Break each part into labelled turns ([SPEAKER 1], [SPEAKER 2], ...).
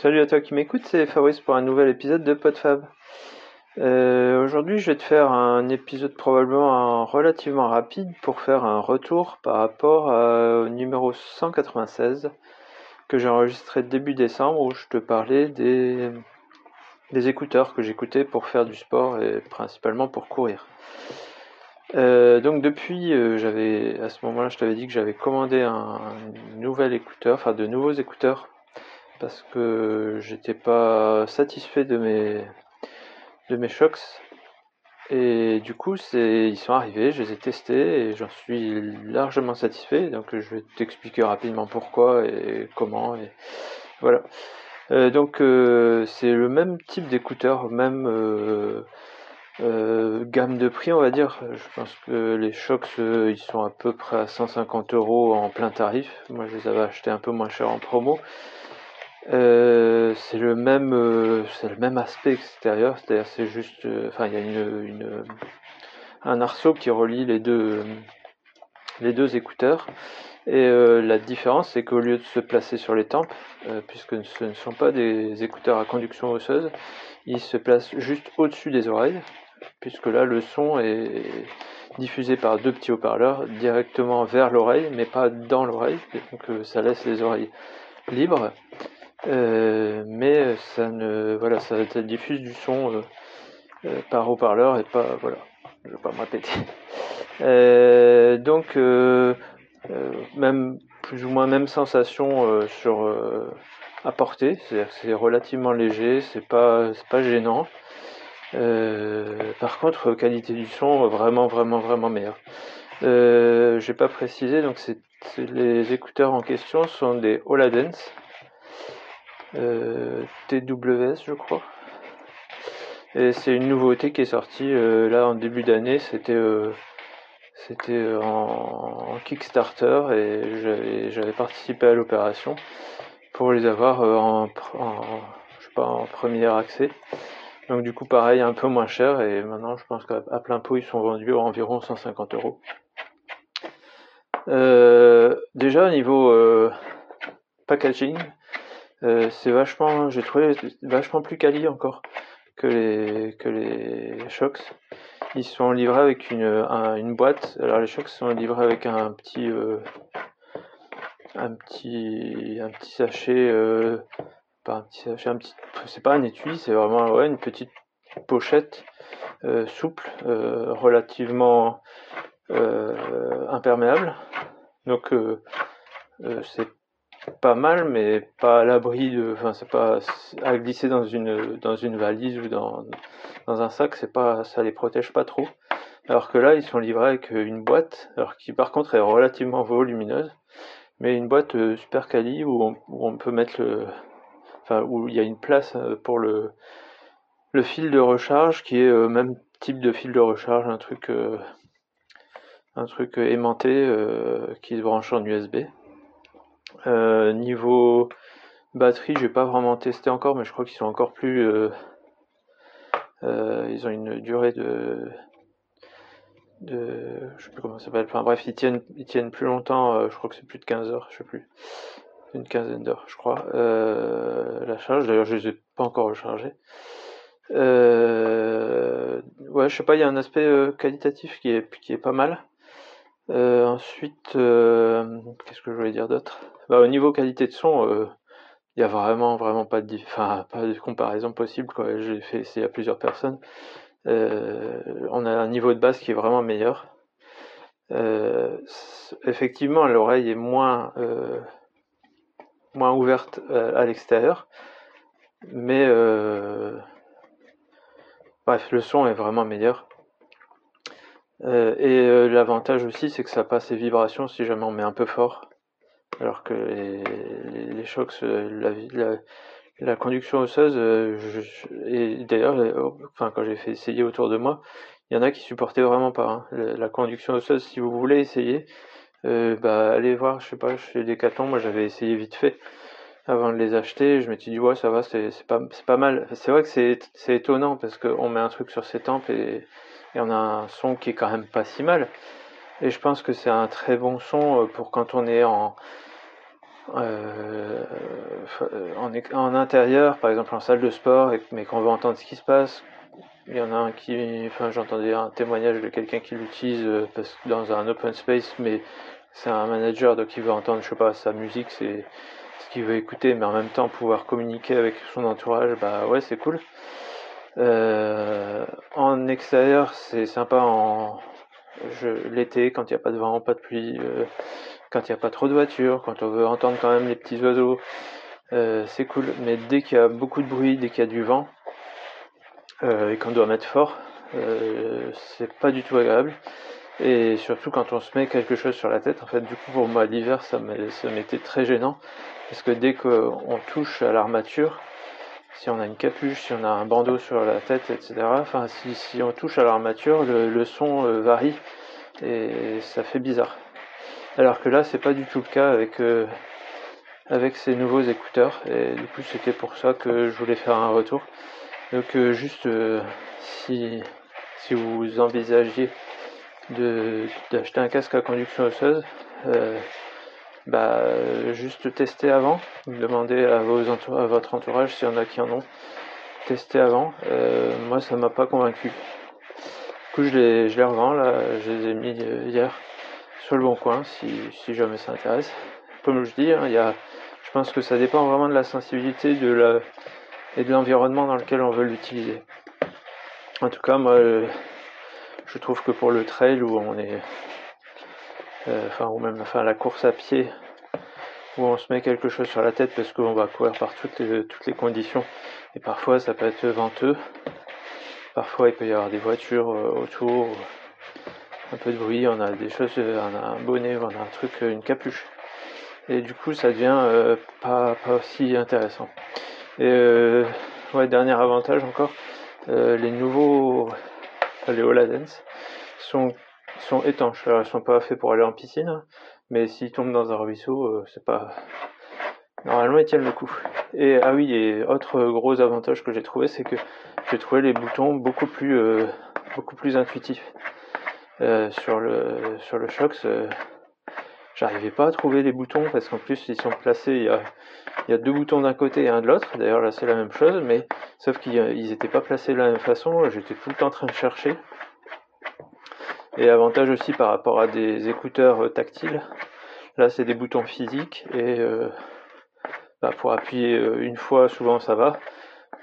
[SPEAKER 1] Salut à toi qui m'écoute, c'est Fabrice pour un nouvel épisode de PodFab. Euh, Aujourd'hui, je vais te faire un épisode probablement relativement rapide pour faire un retour par rapport au numéro 196 que j'ai enregistré début décembre où je te parlais des, écouteurs que j'écoutais pour faire du sport et principalement pour courir. Euh, donc depuis, euh, j'avais à ce moment-là, je t'avais dit que j'avais commandé un, nouvel écouteur, enfin de nouveaux écouteurs, parce que j'étais pas satisfait de mes de mes shocks. Et du coup, c'est ils sont arrivés, je les ai testés et j'en suis largement satisfait. Donc je vais t'expliquer rapidement pourquoi et comment et voilà. Euh, donc c'est le même type d'écouteur, même euh, gamme de prix, on va dire. Je pense que les euh, ils sont à peu près à 150 euros en plein tarif. Moi, je les avais achetés un peu moins cher en promo. Euh, c'est le même, c'est le même aspect extérieur, c'est-à-dire c'est juste, enfin, il y a un arceau qui relie les deux, les deux écouteurs. Et la différence, c'est qu'au lieu de se placer sur les tempes, puisque ce ne sont pas des écouteurs à conduction osseuse, ils se placent juste au-dessus des oreilles puisque là le son est diffusé par deux petits haut-parleurs directement vers l'oreille, mais pas dans l'oreille, donc euh, ça laisse les oreilles libres, euh, mais ça ne voilà ça, diffuse du son euh, par haut-parleur et pas voilà, je vais pas me répéter. donc même plus ou moins même sensation sur à porter, c'est-à-dire c'est relativement léger, c'est pas pas gênant. Euh, par contre, qualité du son vraiment, vraiment, vraiment meilleure. Euh, J'ai pas précisé, donc les écouteurs en question sont des Holadens euh, TWS, je crois. Et c'est une nouveauté qui est sortie euh, là en début d'année. C'était euh, c'était en, Kickstarter et j'avais participé à l'opération pour les avoir en, en, je sais pas, en premier accès. Donc du coup pareil un peu moins cher et maintenant je pense qu'à plein pot ils sont vendus à environ 150 euros. Euh, déjà au niveau euh, packaging, euh, c'est vachement, j'ai trouvé vachement plus quali encore que les que les shocks. Ils sont livrés avec une, une boîte. Alors les shocks sont livrés avec un petit un petit un petit sachet un petit c'est pas un étui, c'est vraiment ouais, une petite pochette euh, souple, euh, relativement euh, imperméable. Donc c'est pas mal, mais pas à l'abri de, enfin c'est pas à glisser dans une dans une valise ou dans dans un sac, c'est pas ça les protège pas trop. Alors que là, ils sont livrés avec une boîte, alors qui par contre est relativement volumineuse, mais une boîte super quali où on, peut mettre le, où il y a une place euh, pour le, le fil de recharge qui est euh, même type de fil de recharge, un truc, euh, un truc aimanté qui se branche en USB. Niveau batterie, j'ai pas vraiment testé encore, mais je crois qu'ils sont encore plus. ils ont une durée de. de je sais plus comment ça s'appelle. Enfin bref, ils tiennent, ils tiennent plus longtemps, je crois que c'est plus de 15 heures, je sais plus une quinzaine d'heures, je crois. Euh, la charge, d'ailleurs, je les ai pas encore rechargés. Euh, ouais, je sais pas, il y a un aspect euh, qualitatif qui est, qui est pas mal. Euh, ensuite, euh, qu'est-ce que je voulais dire d'autre? Bah, Au niveau qualité de son, il y a vraiment, vraiment pas de, enfin, pas de comparaison possible. Quoi. J'ai fait essayer à plusieurs personnes. on a un niveau de base qui est vraiment meilleur. effectivement, l'oreille est moins moins ouverte euh, à l'extérieur. Mais euh, bref, le son est vraiment meilleur. Euh, et l'avantage aussi, c'est que ça passe les vibrations si jamais on met un peu fort. Alors que les, chocs, la, la, conduction osseuse, et d'ailleurs, enfin, quand j'ai fait essayer autour de moi, il y en a qui supportaient vraiment pas. Hein. La, conduction osseuse, si vous voulez essayer, bah, allez voir, je sais pas, chez Decathlon, moi j'avais essayé vite fait avant de les acheter, je m'étais dit ouais ça va, c'est pas, pas mal. C'est vrai que c'est étonnant parce qu'on met un truc sur ses tempes et, et, on a un son qui est quand même pas si mal. Et je pense que c'est un très bon son euh, pour quand on est en, euh, en, en, intérieur, par exemple en salle de sport, mais qu'on veut entendre ce qui se passe. Il y en a un qui, enfin j'entendais un témoignage de quelqu'un qui l'utilise dans un open space, mais c'est un manager donc il veut entendre, je sais pas, sa musique, c'est ce qu'il veut écouter, mais en même temps pouvoir communiquer avec son entourage, bah ouais c'est cool. Euh, en extérieur, c'est sympa en l'été quand il n'y a pas de vent, pas de pluie, euh, quand il n'y a pas trop de voitures, quand on veut entendre quand même les petits oiseaux, euh, c'est cool. Mais dès qu'il y a beaucoup de bruit, dès qu'il y a du vent et qu'on doit mettre fort, c'est pas du tout agréable. Et surtout quand on se met quelque chose sur la tête, en fait, du coup pour moi l'hiver ça m'était très gênant parce que dès qu'on touche à l'armature, si on a une capuche, si on a un bandeau sur la tête, etc. Enfin, si, on touche à l'armature, le, son euh, varie et ça fait bizarre. Alors que là, c'est pas du tout le cas avec euh, avec ces nouveaux écouteurs. Et du coup, c'était pour ça que je voulais faire un retour. Donc, euh, juste si si vous envisagiez d'acheter un casque à conduction osseuse, bah, juste tester avant, demander à, vos votre entourage s'il y en a qui en ont, tester avant. Euh, moi, ça m'a pas convaincu. Du coup, je les, revends, là, je les ai mis euh, hier sur le bon coin, si, jamais ça intéresse. Comme je dis, hein, y a, je pense que ça dépend vraiment de la sensibilité de la, et de l'environnement dans lequel on veut l'utiliser. En tout cas, moi, je trouve que pour le trail où on est euh, enfin ou même la course à pied où on se met quelque chose sur la tête parce qu'on va courir par toutes les, toutes les conditions. Et parfois ça peut être venteux. Parfois il peut y avoir des voitures euh, autour un peu de bruit on a des choses on a un bonnet on a un truc une capuche. Et du coup ça devient euh, pas, pas aussi intéressant. Et ouais dernier avantage encore les nouveaux les Holadens sont sont étanches. Alors, sont pas faits pour aller en piscine, mais s'ils tombent dans un ruisseau, euh, c'est pas. Normalement, ils tiennent le coup. Et ah oui, et autre gros avantage que j'ai trouvé, c'est que j'ai trouvé les boutons beaucoup plus, euh, beaucoup plus intuitifs. Euh, sur le sur le Shox, j'arrivais pas à trouver les boutons parce qu'en plus ils sont placés. Il y a, il y a deux boutons d'un côté et un de l'autre. D'ailleurs là c'est la même chose, mais sauf qu'ils n'étaient pas placés de la même façon. J'étais tout le temps en train de chercher. Et avantage aussi par rapport à des écouteurs euh, tactiles, là c'est des boutons physiques et euh, bah, pour appuyer euh, une fois souvent ça va.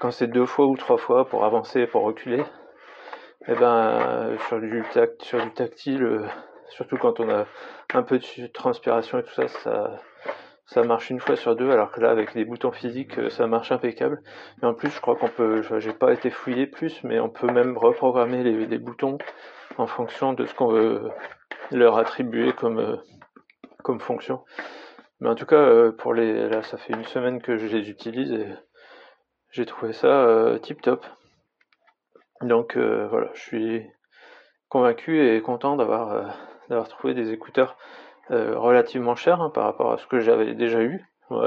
[SPEAKER 1] Quand c'est deux fois ou trois fois pour avancer, pour reculer, et eh ben sur du tact, sur du tactile, surtout quand on a un peu de transpiration et tout ça, ça ça marche une fois sur deux, alors que là avec les boutons physiques ça marche impeccable. Et en plus je crois qu'on peut, j'ai pas été fouillé plus, mais on peut même reprogrammer les, boutons en fonction de ce qu'on veut leur attribuer comme, euh, comme fonction. Mais en tout cas, euh, pour les, là, ça fait une semaine que je les utilise et j'ai trouvé ça euh, tip top. Donc voilà, je suis convaincu et content d'avoir d'avoir trouvé des écouteurs relativement chers hein, par rapport à ce que j'avais déjà eu.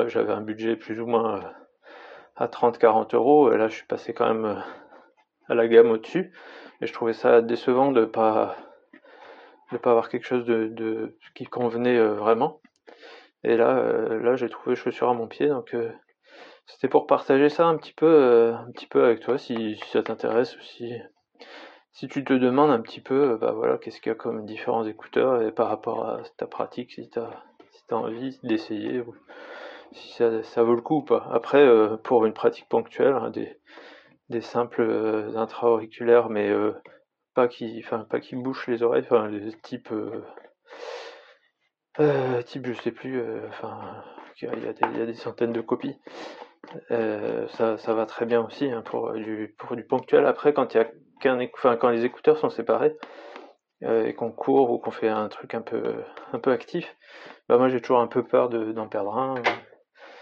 [SPEAKER 1] j'avais un budget plus ou moins à 30-40 euros et là je suis passé quand même à la gamme au-dessus. Et je trouvais ça décevant de pas pas avoir quelque chose de, qui convenait euh, vraiment. Et là, euh, là, j'ai trouvé chaussures à mon pied, donc euh, c'était pour partager ça un petit peu, un petit peu avec toi, si, si ça t'intéresse ou si si tu te demandes un petit peu, bah voilà, qu'est-ce qu'il y a comme différents écouteurs et par rapport à ta pratique, si si as envie d'essayer si ça, vaut le coup ou pas. Après, pour une pratique ponctuelle, hein, des simples euh, intra-auriculaires, mais euh, pas qui, pas qui bouchent les oreilles, enfin types, euh, type je sais plus, enfin il y a des centaines de copies. Ça, ça va très bien aussi hein, pour du ponctuel. Après, quand quand les écouteurs sont séparés et qu'on court ou qu'on fait un truc un peu actif, bah moi j'ai toujours un peu peur de, d'en perdre un.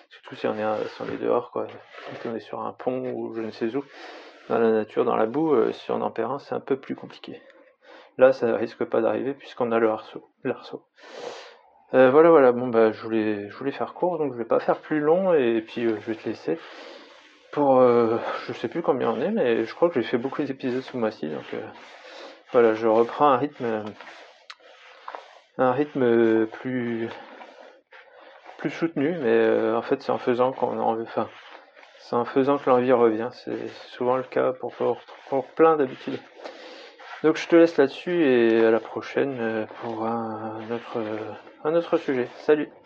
[SPEAKER 1] Surtout si on est, dehors, quoi. Si on est sur un pont ou je ne sais où, dans la nature, dans la boue, euh, si on en perd un, c'est un peu plus compliqué. Là, ça risque pas d'arriver puisqu'on a le harceau. Euh, voilà, voilà. Bon, bah, je voulais, faire court, donc je vais pas faire plus long et puis euh, je vais te laisser. Pour, je sais plus combien on est, mais je crois que j'ai fait beaucoup d'épisodes ce mois-ci, donc voilà, je reprends un rythme, un rythme plus plus soutenu, mais en fait c'est en faisant qu'on en enfin, c'est en faisant que l'envie revient. C'est souvent le cas pour, pour plein d'habitudes. Donc je te laisse là-dessus et à la prochaine pour un autre, un autre sujet. Salut